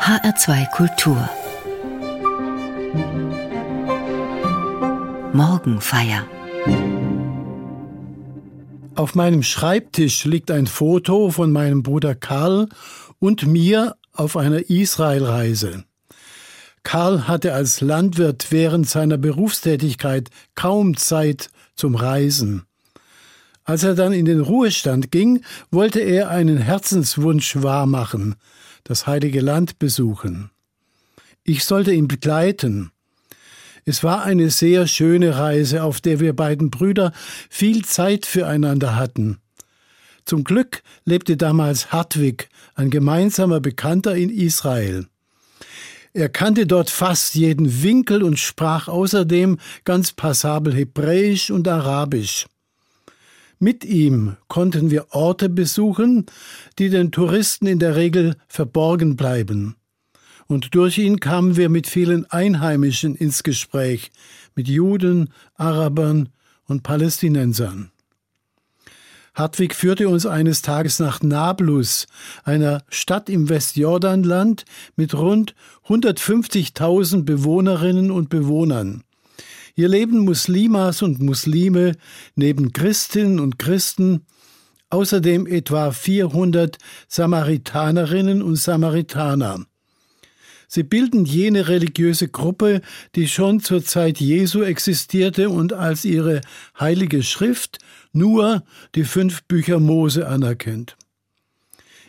HR2 Kultur Morgenfeier Auf meinem Schreibtisch liegt ein Foto von meinem Bruder Karl und mir auf einer Israelreise. Karl hatte als Landwirt während seiner Berufstätigkeit kaum Zeit zum Reisen. Als er dann in den Ruhestand ging, wollte er einen Herzenswunsch wahrmachen, das heilige Land besuchen. Ich sollte ihn begleiten. Es war eine sehr schöne Reise, auf der wir beiden Brüder viel Zeit füreinander hatten. Zum Glück lebte damals Hartwig, ein gemeinsamer Bekannter in Israel. Er kannte dort fast jeden Winkel und sprach außerdem ganz passabel Hebräisch und Arabisch. Mit ihm konnten wir Orte besuchen, die den Touristen in der Regel verborgen bleiben. Und durch ihn kamen wir mit vielen Einheimischen ins Gespräch, mit Juden, Arabern und Palästinensern. Hartwig führte uns eines Tages nach Nablus, einer Stadt im Westjordanland mit rund 150.000 Bewohnerinnen und Bewohnern. Hier leben Muslimas und Muslime neben Christinnen und Christen, außerdem etwa 400 Samaritanerinnen und Samaritaner. Sie bilden jene religiöse Gruppe, die schon zur Zeit Jesu existierte und als ihre heilige Schrift nur die fünf Bücher Mose anerkennt.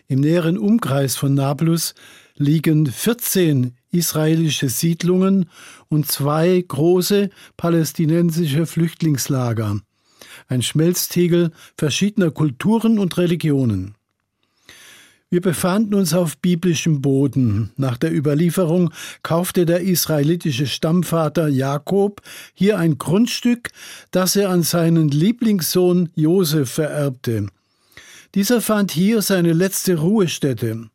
Im näheren Umkreis von Nablus liegen 14 israelische Siedlungen und zwei große palästinensische Flüchtlingslager, ein Schmelztiegel verschiedener Kulturen und Religionen. Wir befanden uns auf biblischem Boden. Nach der Überlieferung kaufte der israelitische Stammvater Jakob hier ein Grundstück, das er an seinen Lieblingssohn Josef vererbte. Dieser fand hier seine letzte Ruhestätte.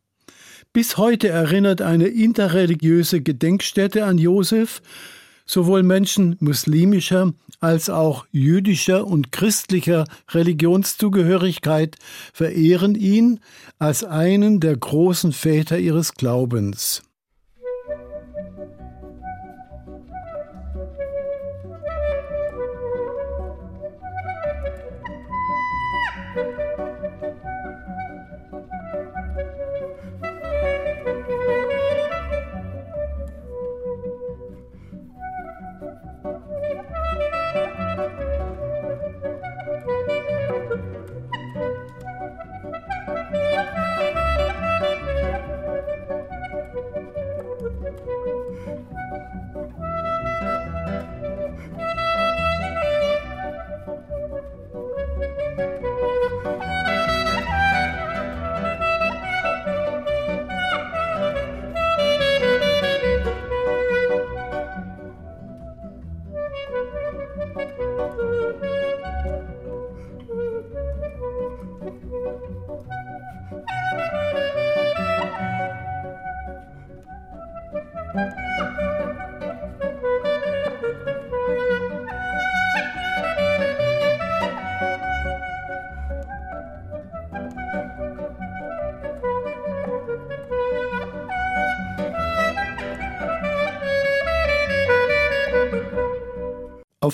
Bis heute erinnert eine interreligiöse Gedenkstätte an Josef, Sowohl Menschen muslimischer als auch jüdischer und christlicher Religionszugehörigkeit verehren ihn als einen der großen Väter ihres Glaubens.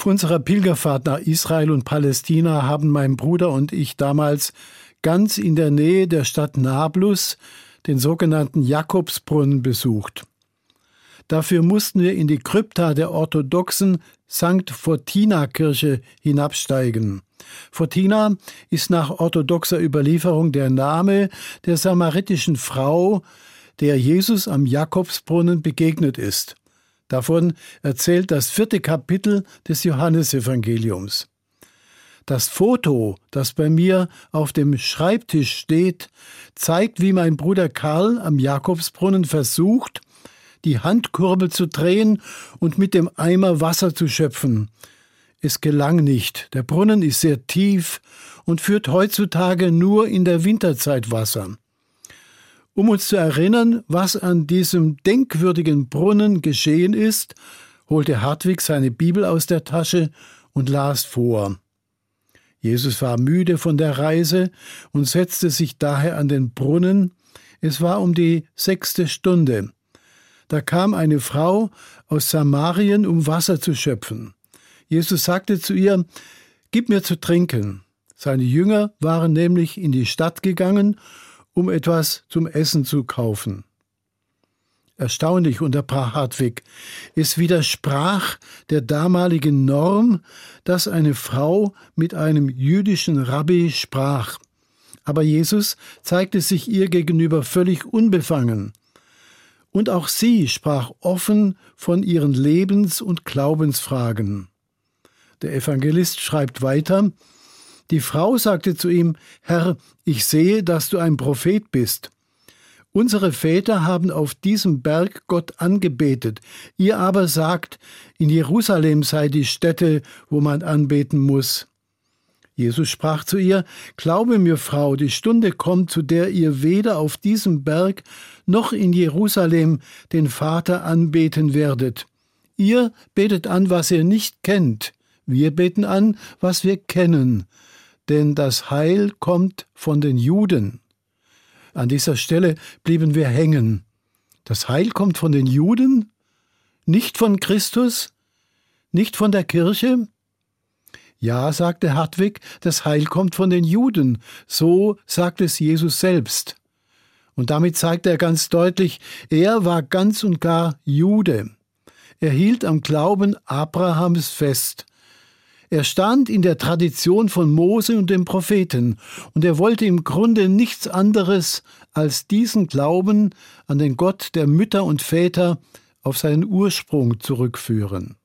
Auf unserer Pilgerfahrt nach Israel und Palästina haben mein Bruder und ich damals ganz in der Nähe der Stadt Nablus den sogenannten Jakobsbrunnen besucht. Dafür mussten wir in die Krypta der orthodoxen St. Fortina-Kirche hinabsteigen. Fortina ist nach orthodoxer Überlieferung der Name der samaritischen Frau, der Jesus am Jakobsbrunnen begegnet ist. Davon erzählt das vierte Kapitel des Johannesevangeliums. Das Foto, das bei mir auf dem Schreibtisch steht, zeigt, wie mein Bruder Karl am Jakobsbrunnen versucht, die Handkurbel zu drehen und mit dem Eimer Wasser zu schöpfen. Es gelang nicht. Der Brunnen ist sehr tief und führt heutzutage nur in der Winterzeit Wasser. Um uns zu erinnern, was an diesem denkwürdigen Brunnen geschehen ist, holte Hartwig seine Bibel aus der Tasche und las vor. Jesus war müde von der Reise und setzte sich daher an den Brunnen. Es war um die sechste Stunde. Da kam eine Frau aus Samarien, um Wasser zu schöpfen. Jesus sagte zu ihr, Gib mir zu trinken. Seine Jünger waren nämlich in die Stadt gegangen, um etwas zum Essen zu kaufen. Erstaunlich, unterbrach Hartwig. Es widersprach der damaligen Norm, dass eine Frau mit einem jüdischen Rabbi sprach. Aber Jesus zeigte sich ihr gegenüber völlig unbefangen. Und auch sie sprach offen von ihren Lebens- und Glaubensfragen. Der Evangelist schreibt weiter, die Frau sagte zu ihm, Herr, ich sehe, dass du ein Prophet bist. Unsere Väter haben auf diesem Berg Gott angebetet, ihr aber sagt, in Jerusalem sei die Stätte, wo man anbeten muss. Jesus sprach zu ihr, Glaube mir, Frau, die Stunde kommt, zu der ihr weder auf diesem Berg noch in Jerusalem den Vater anbeten werdet. Ihr betet an, was ihr nicht kennt, wir beten an, was wir kennen, denn das Heil kommt von den Juden. An dieser Stelle blieben wir hängen. Das Heil kommt von den Juden, nicht von Christus, nicht von der Kirche? Ja, sagte Hartwig, das Heil kommt von den Juden, so sagt es Jesus selbst. Und damit zeigt er ganz deutlich, er war ganz und gar Jude. Er hielt am Glauben Abrahams fest, er stand in der Tradition von Mose und den Propheten, und er wollte im Grunde nichts anderes als diesen Glauben an den Gott der Mütter und Väter auf seinen Ursprung zurückführen.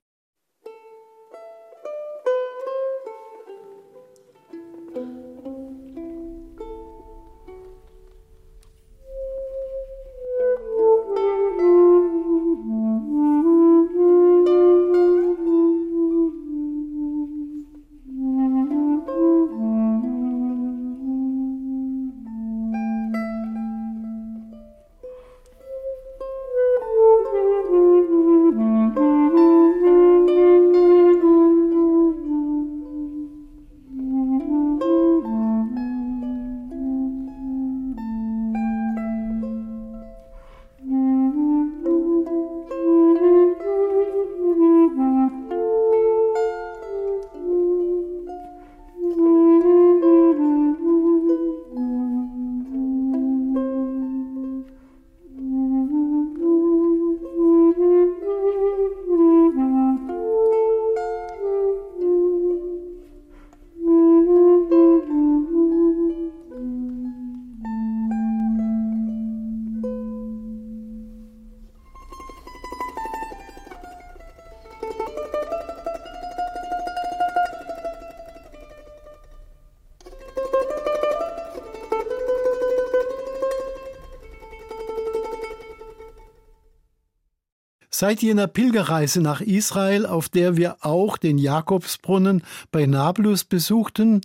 Seit jener Pilgerreise nach Israel, auf der wir auch den Jakobsbrunnen bei Nablus besuchten,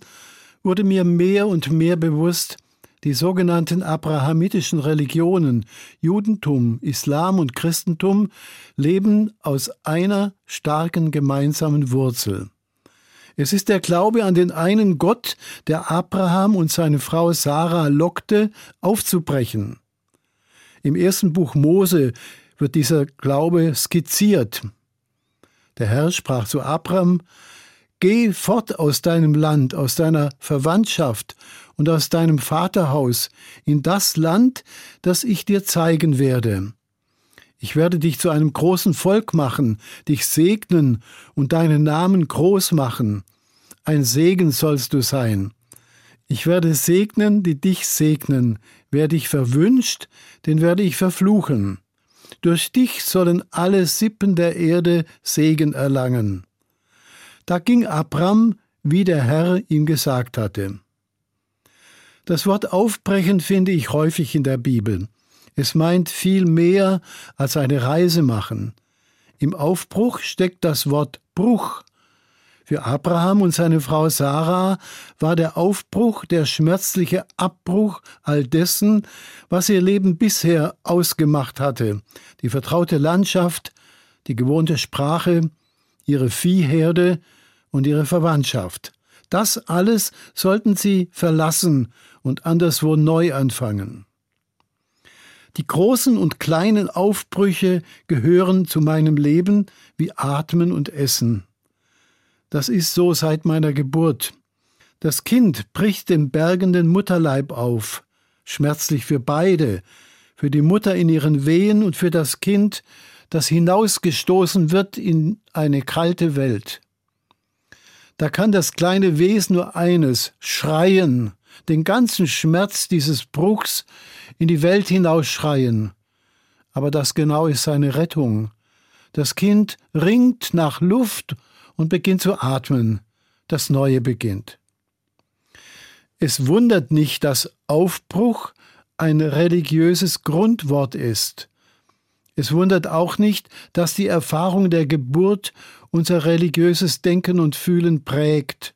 wurde mir mehr und mehr bewusst, die sogenannten abrahamitischen Religionen Judentum, Islam und Christentum leben aus einer starken gemeinsamen Wurzel. Es ist der Glaube an den einen Gott, der Abraham und seine Frau Sarah lockte, aufzubrechen. Im ersten Buch Mose wird dieser Glaube skizziert. Der Herr sprach zu Abraham, Geh fort aus deinem Land, aus deiner Verwandtschaft und aus deinem Vaterhaus in das Land, das ich dir zeigen werde. Ich werde dich zu einem großen Volk machen, dich segnen und deinen Namen groß machen. Ein Segen sollst du sein. Ich werde segnen, die dich segnen. Wer dich verwünscht, den werde ich verfluchen. Durch dich sollen alle Sippen der Erde Segen erlangen. Da ging Abram, wie der Herr ihm gesagt hatte. Das Wort aufbrechen finde ich häufig in der Bibel. Es meint viel mehr als eine Reise machen. Im Aufbruch steckt das Wort Bruch, für Abraham und seine Frau Sarah war der Aufbruch der schmerzliche Abbruch all dessen, was ihr Leben bisher ausgemacht hatte, die vertraute Landschaft, die gewohnte Sprache, ihre Viehherde und ihre Verwandtschaft. Das alles sollten sie verlassen und anderswo neu anfangen. Die großen und kleinen Aufbrüche gehören zu meinem Leben wie Atmen und Essen. Das ist so seit meiner Geburt. Das Kind bricht den bergenden Mutterleib auf, schmerzlich für beide, für die Mutter in ihren Wehen und für das Kind, das hinausgestoßen wird in eine kalte Welt. Da kann das kleine Wesen nur eines, schreien, den ganzen Schmerz dieses Bruchs in die Welt hinausschreien. Aber das genau ist seine Rettung. Das Kind ringt nach Luft und beginnt zu atmen. Das Neue beginnt. Es wundert nicht, dass Aufbruch ein religiöses Grundwort ist. Es wundert auch nicht, dass die Erfahrung der Geburt unser religiöses Denken und Fühlen prägt.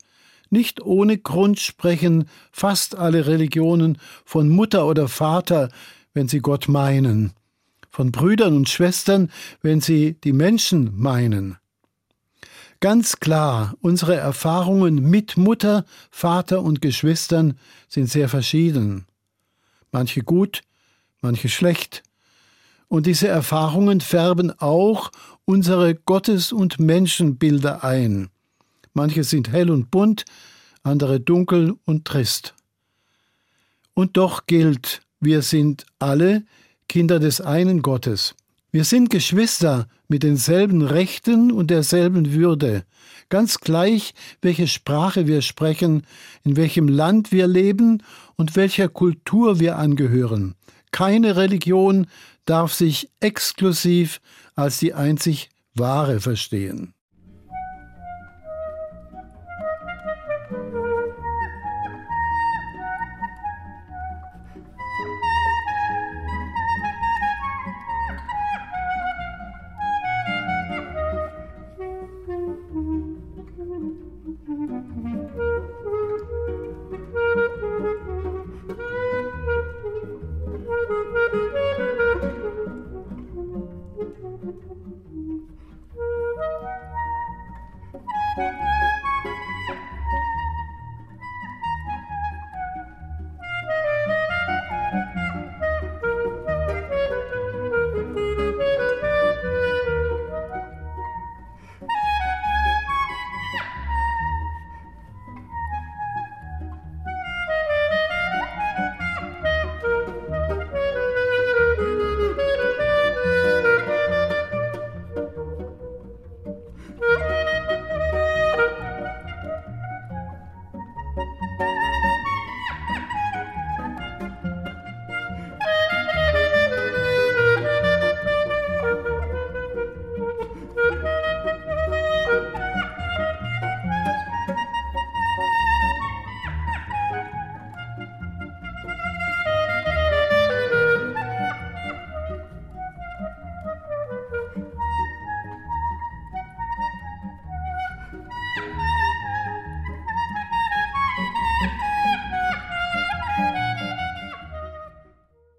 Nicht ohne Grund sprechen fast alle Religionen von Mutter oder Vater, wenn sie Gott meinen, von Brüdern und Schwestern, wenn sie die Menschen meinen. Ganz klar, unsere Erfahrungen mit Mutter, Vater und Geschwistern sind sehr verschieden. Manche gut, manche schlecht. Und diese Erfahrungen färben auch unsere Gottes- und Menschenbilder ein. Manche sind hell und bunt, andere dunkel und trist. Und doch gilt, wir sind alle Kinder des einen Gottes. Wir sind Geschwister mit denselben Rechten und derselben Würde, ganz gleich, welche Sprache wir sprechen, in welchem Land wir leben und welcher Kultur wir angehören. Keine Religion darf sich exklusiv als die einzig wahre verstehen.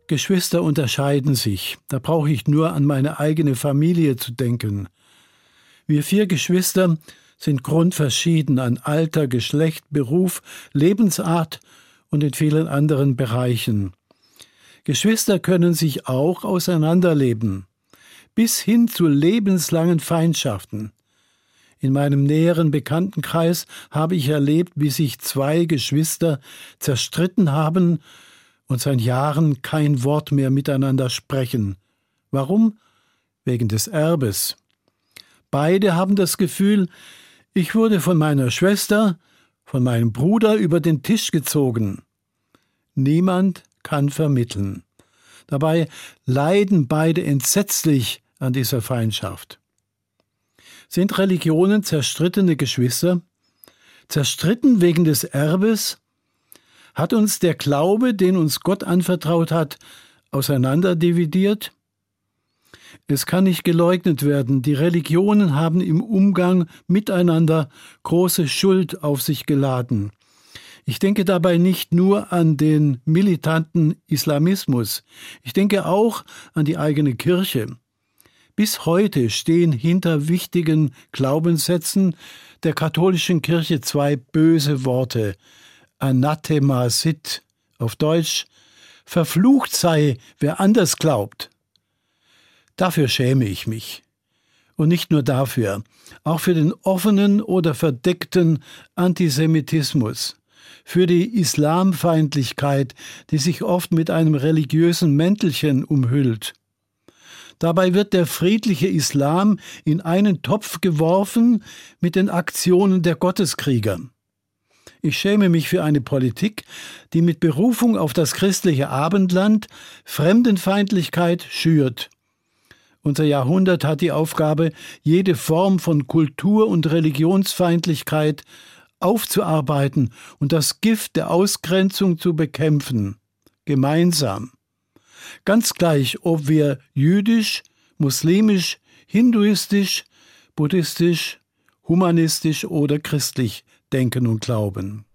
Geschwister unterscheiden sich, da brauche ich nur an meine eigene Familie zu denken. Wir vier Geschwister sind grundverschieden an Alter, Geschlecht, Beruf, Lebensart und in vielen anderen Bereichen. Geschwister können sich auch auseinanderleben, bis hin zu lebenslangen Feindschaften. In meinem näheren Bekanntenkreis habe ich erlebt, wie sich zwei Geschwister zerstritten haben und seit Jahren kein Wort mehr miteinander sprechen. Warum? Wegen des Erbes. Beide haben das Gefühl, ich wurde von meiner Schwester, von meinem Bruder über den Tisch gezogen. Niemand kann vermitteln. Dabei leiden beide entsetzlich an dieser Feindschaft. Sind Religionen zerstrittene Geschwister? Zerstritten wegen des Erbes? Hat uns der Glaube, den uns Gott anvertraut hat, auseinanderdividiert? Es kann nicht geleugnet werden, die Religionen haben im Umgang miteinander große Schuld auf sich geladen. Ich denke dabei nicht nur an den militanten Islamismus, ich denke auch an die eigene Kirche. Bis heute stehen hinter wichtigen Glaubenssätzen der katholischen Kirche zwei böse Worte Anathema sit, auf Deutsch Verflucht sei, wer anders glaubt. Dafür schäme ich mich. Und nicht nur dafür, auch für den offenen oder verdeckten Antisemitismus, für die Islamfeindlichkeit, die sich oft mit einem religiösen Mäntelchen umhüllt. Dabei wird der friedliche Islam in einen Topf geworfen mit den Aktionen der Gotteskrieger. Ich schäme mich für eine Politik, die mit Berufung auf das christliche Abendland Fremdenfeindlichkeit schürt. Unser Jahrhundert hat die Aufgabe, jede Form von Kultur- und Religionsfeindlichkeit aufzuarbeiten und das Gift der Ausgrenzung zu bekämpfen. Gemeinsam. Ganz gleich, ob wir jüdisch, muslimisch, hinduistisch, buddhistisch, humanistisch oder christlich denken und glauben.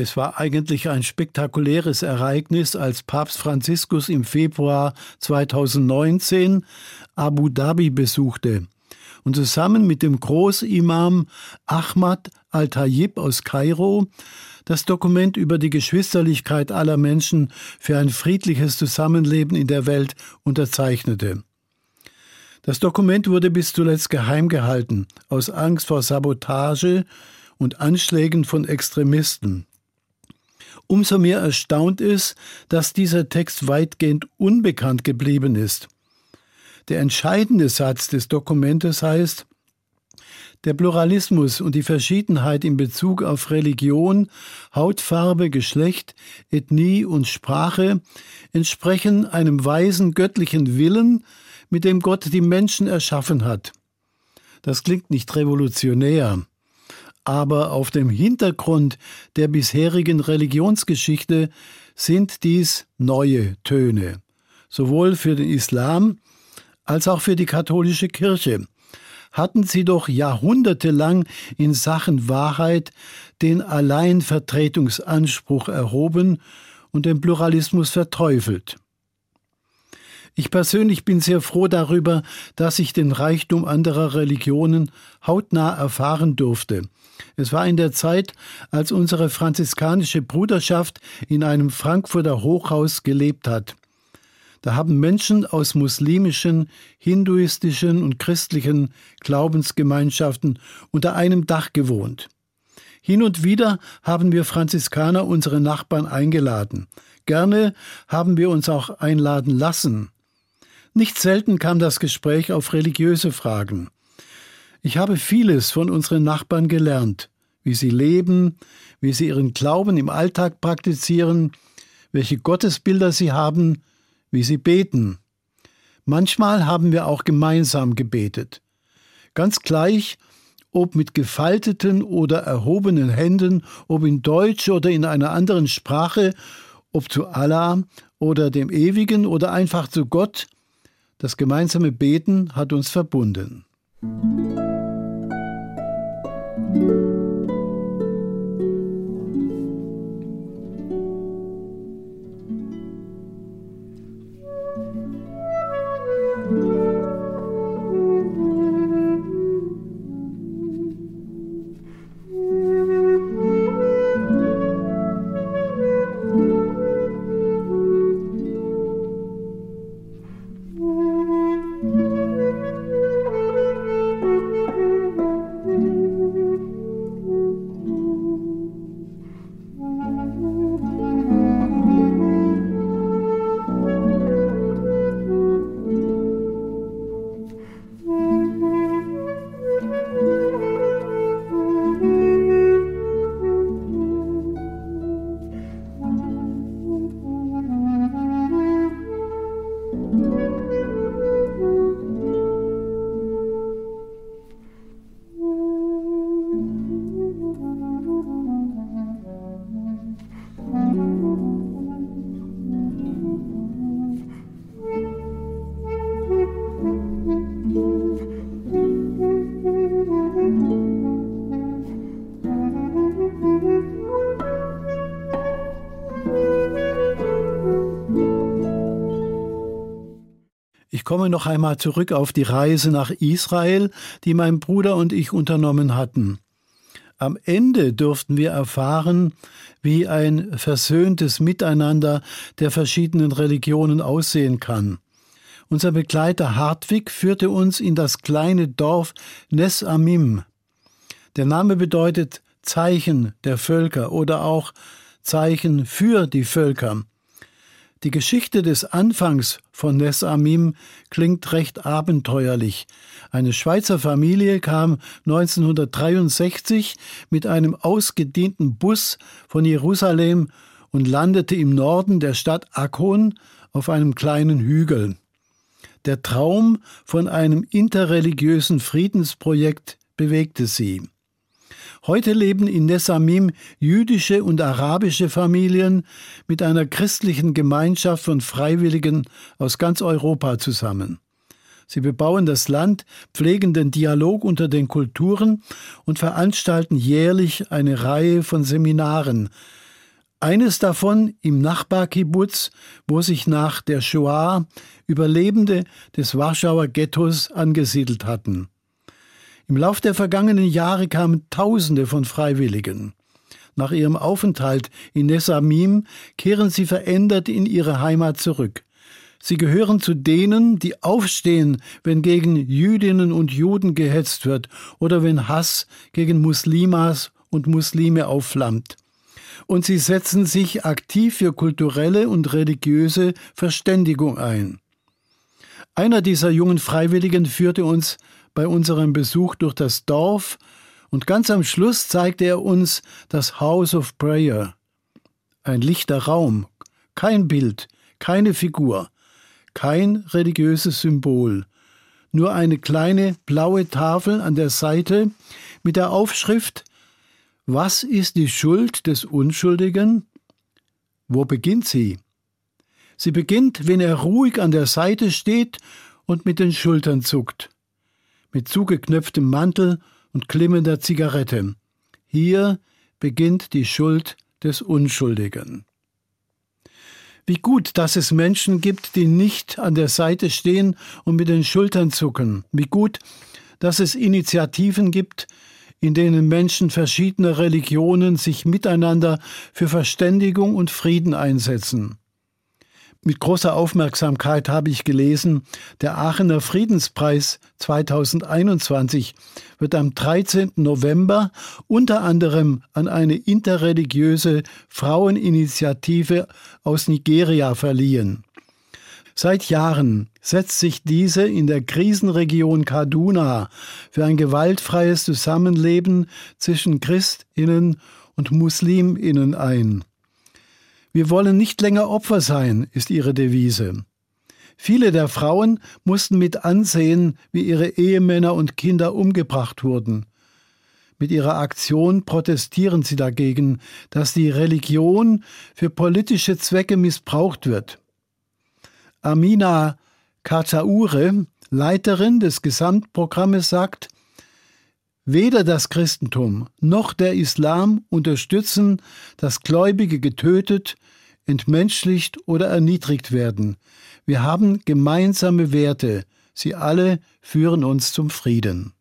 Es war eigentlich ein spektakuläres Ereignis, als Papst Franziskus im Februar 2019 Abu Dhabi besuchte und zusammen mit dem Großimam Ahmad al-Tayyib aus Kairo das Dokument über die Geschwisterlichkeit aller Menschen für ein friedliches Zusammenleben in der Welt unterzeichnete. Das Dokument wurde bis zuletzt geheim gehalten, aus Angst vor Sabotage und Anschlägen von Extremisten. Umso mehr erstaunt ist, dass dieser Text weitgehend unbekannt geblieben ist. Der entscheidende Satz des Dokumentes heißt, der Pluralismus und die Verschiedenheit in Bezug auf Religion, Hautfarbe, Geschlecht, Ethnie und Sprache entsprechen einem weisen göttlichen Willen, mit dem Gott die Menschen erschaffen hat. Das klingt nicht revolutionär, aber auf dem Hintergrund der bisherigen Religionsgeschichte sind dies neue Töne, sowohl für den Islam als auch für die katholische Kirche. Hatten sie doch jahrhundertelang in Sachen Wahrheit den Alleinvertretungsanspruch erhoben und den Pluralismus verteufelt. Ich persönlich bin sehr froh darüber, dass ich den Reichtum anderer Religionen hautnah erfahren durfte. Es war in der Zeit, als unsere franziskanische Bruderschaft in einem Frankfurter Hochhaus gelebt hat. Da haben Menschen aus muslimischen, hinduistischen und christlichen Glaubensgemeinschaften unter einem Dach gewohnt. Hin und wieder haben wir Franziskaner unsere Nachbarn eingeladen. Gerne haben wir uns auch einladen lassen. Nicht selten kam das Gespräch auf religiöse Fragen. Ich habe vieles von unseren Nachbarn gelernt, wie sie leben, wie sie ihren Glauben im Alltag praktizieren, welche Gottesbilder sie haben, wie sie beten. Manchmal haben wir auch gemeinsam gebetet. Ganz gleich, ob mit gefalteten oder erhobenen Händen, ob in Deutsch oder in einer anderen Sprache, ob zu Allah oder dem Ewigen oder einfach zu Gott, das gemeinsame Beten hat uns verbunden. Komme noch einmal zurück auf die Reise nach Israel, die mein Bruder und ich unternommen hatten. Am Ende durften wir erfahren, wie ein versöhntes Miteinander der verschiedenen Religionen aussehen kann. Unser Begleiter Hartwig führte uns in das kleine Dorf Nes Amim. Der Name bedeutet Zeichen der Völker oder auch Zeichen für die Völker. Die Geschichte des Anfangs von Nes Amim klingt recht abenteuerlich. Eine Schweizer Familie kam 1963 mit einem ausgedehnten Bus von Jerusalem und landete im Norden der Stadt Akkon auf einem kleinen Hügel. Der Traum von einem interreligiösen Friedensprojekt bewegte sie. Heute leben in Nesamim jüdische und arabische Familien mit einer christlichen Gemeinschaft von Freiwilligen aus ganz Europa zusammen. Sie bebauen das Land, pflegen den Dialog unter den Kulturen und veranstalten jährlich eine Reihe von Seminaren. Eines davon im Nachbarkibbutz, wo sich nach der Shoah Überlebende des Warschauer Ghettos angesiedelt hatten. Im Lauf der vergangenen Jahre kamen Tausende von Freiwilligen. Nach ihrem Aufenthalt in Nesamim kehren sie verändert in ihre Heimat zurück. Sie gehören zu denen, die aufstehen, wenn gegen Jüdinnen und Juden gehetzt wird oder wenn Hass gegen Muslimas und Muslime aufflammt. Und sie setzen sich aktiv für kulturelle und religiöse Verständigung ein. Einer dieser jungen Freiwilligen führte uns bei unserem Besuch durch das Dorf und ganz am Schluss zeigte er uns das House of Prayer. Ein lichter Raum, kein Bild, keine Figur, kein religiöses Symbol, nur eine kleine blaue Tafel an der Seite mit der Aufschrift Was ist die Schuld des Unschuldigen? Wo beginnt sie? Sie beginnt, wenn er ruhig an der Seite steht und mit den Schultern zuckt mit zugeknöpftem Mantel und klimmender Zigarette. Hier beginnt die Schuld des Unschuldigen. Wie gut, dass es Menschen gibt, die nicht an der Seite stehen und mit den Schultern zucken. Wie gut, dass es Initiativen gibt, in denen Menschen verschiedener Religionen sich miteinander für Verständigung und Frieden einsetzen. Mit großer Aufmerksamkeit habe ich gelesen, der Aachener Friedenspreis 2021 wird am 13. November unter anderem an eine interreligiöse Fraueninitiative aus Nigeria verliehen. Seit Jahren setzt sich diese in der Krisenregion Kaduna für ein gewaltfreies Zusammenleben zwischen Christinnen und Musliminnen ein. Wir wollen nicht länger Opfer sein, ist ihre Devise. Viele der Frauen mussten mit ansehen, wie ihre Ehemänner und Kinder umgebracht wurden. Mit ihrer Aktion protestieren sie dagegen, dass die Religion für politische Zwecke missbraucht wird. Amina Kataure, Leiterin des Gesamtprogrammes, sagt, Weder das Christentum noch der Islam unterstützen, dass Gläubige getötet, entmenschlicht oder erniedrigt werden. Wir haben gemeinsame Werte, sie alle führen uns zum Frieden.